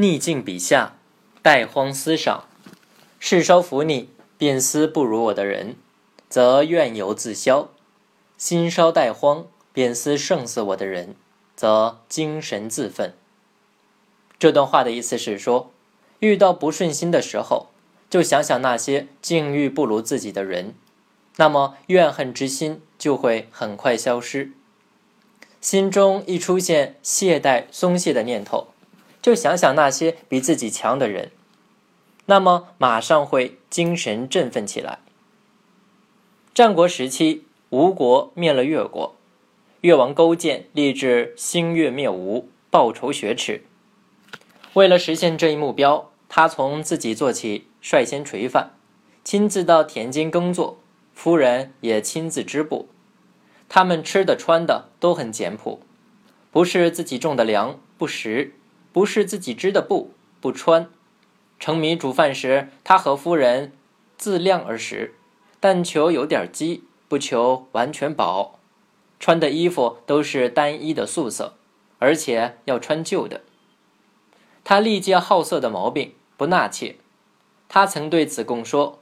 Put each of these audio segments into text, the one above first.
逆境笔下，殆荒思赏。世稍服你，便思不如我的人，则怨尤自消；心稍殆荒，便思胜似我的人，则精神自奋。这段话的意思是说，遇到不顺心的时候，就想想那些境遇不如自己的人，那么怨恨之心就会很快消失。心中一出现懈怠、松懈的念头，就想想那些比自己强的人，那么马上会精神振奋起来。战国时期，吴国灭了越国，越王勾践立志兴越灭吴，报仇雪耻。为了实现这一目标，他从自己做起，率先垂范，亲自到田间耕作，夫人也亲自织布。他们吃的穿的都很简朴，不是自己种的粮不食，不是自己织的布不穿。盛米煮饭时，他和夫人自量而食，但求有点饥，不求完全饱。穿的衣服都是单一的素色，而且要穿旧的。他历届好色的毛病不纳妾。他曾对子贡说：“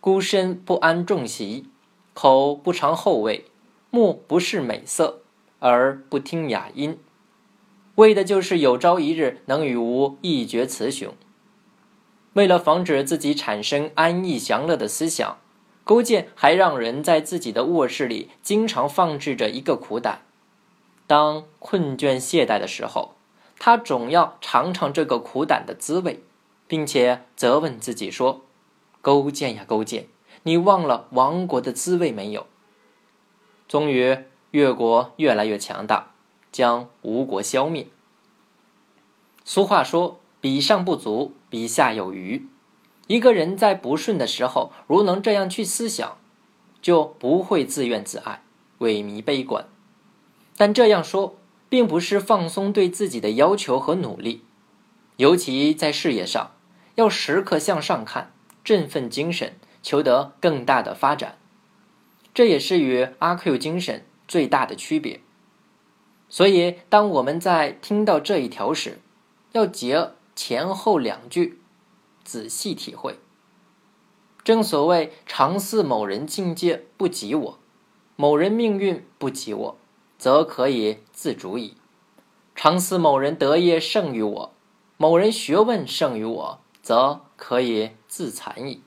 孤身不安重席，口不尝后味。”目不视美色，而不听雅音，为的就是有朝一日能与吾一决雌雄。为了防止自己产生安逸享乐的思想，勾践还让人在自己的卧室里经常放置着一个苦胆。当困倦懈怠的时候，他总要尝尝这个苦胆的滋味，并且责问自己说：“勾践呀，勾践，你忘了亡国的滋味没有？”终于，越国越来越强大，将吴国消灭。俗话说：“比上不足，比下有余。”一个人在不顺的时候，如能这样去思想，就不会自怨自艾、萎靡悲观。但这样说，并不是放松对自己的要求和努力，尤其在事业上，要时刻向上看，振奋精神，求得更大的发展。这也是与阿 Q 精神最大的区别。所以，当我们在听到这一条时，要结前后两句，仔细体会。正所谓“常似某人境界不及我，某人命运不及我，则可以自主矣；常似某人德业胜于我，某人学问胜于我，则可以自残矣。”